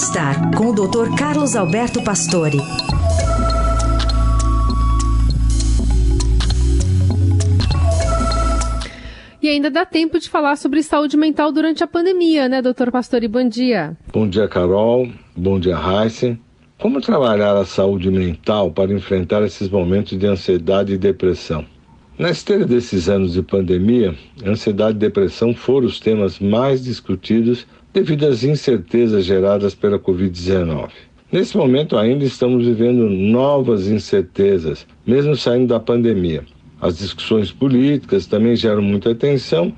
Bem-Estar, com o Dr. Carlos Alberto Pastore. E ainda dá tempo de falar sobre saúde mental durante a pandemia, né, doutor Pastore? Bom dia. Bom dia, Carol. Bom dia, Heisen. Como trabalhar a saúde mental para enfrentar esses momentos de ansiedade e depressão? Na esteira desses anos de pandemia, ansiedade e depressão foram os temas mais discutidos devido às incertezas geradas pela Covid-19. Nesse momento ainda estamos vivendo novas incertezas, mesmo saindo da pandemia. As discussões políticas também geram muita atenção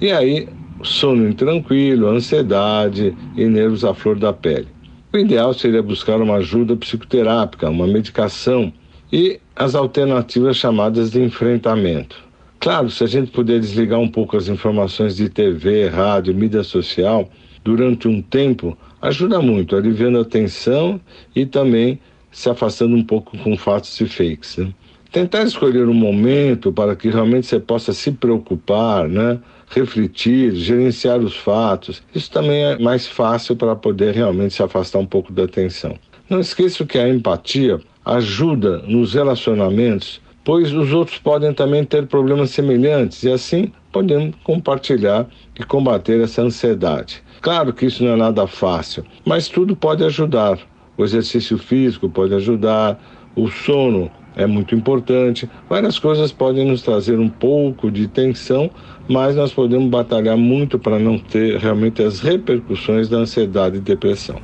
e aí sono intranquilo, ansiedade e nervos à flor da pele. O ideal seria buscar uma ajuda psicoterápica, uma medicação e as alternativas chamadas de enfrentamento. Claro, se a gente puder desligar um pouco as informações de TV, rádio, mídia social durante um tempo, ajuda muito, aliviando a tensão e também se afastando um pouco com fatos e fakes. Né? tentar escolher um momento para que realmente você possa se preocupar, né? refletir, gerenciar os fatos. Isso também é mais fácil para poder realmente se afastar um pouco da tensão. Não esqueça que a empatia ajuda nos relacionamentos, pois os outros podem também ter problemas semelhantes e assim podemos compartilhar e combater essa ansiedade. Claro que isso não é nada fácil, mas tudo pode ajudar. O exercício físico pode ajudar, o sono é muito importante. Várias coisas podem nos trazer um pouco de tensão, mas nós podemos batalhar muito para não ter realmente as repercussões da ansiedade e depressão.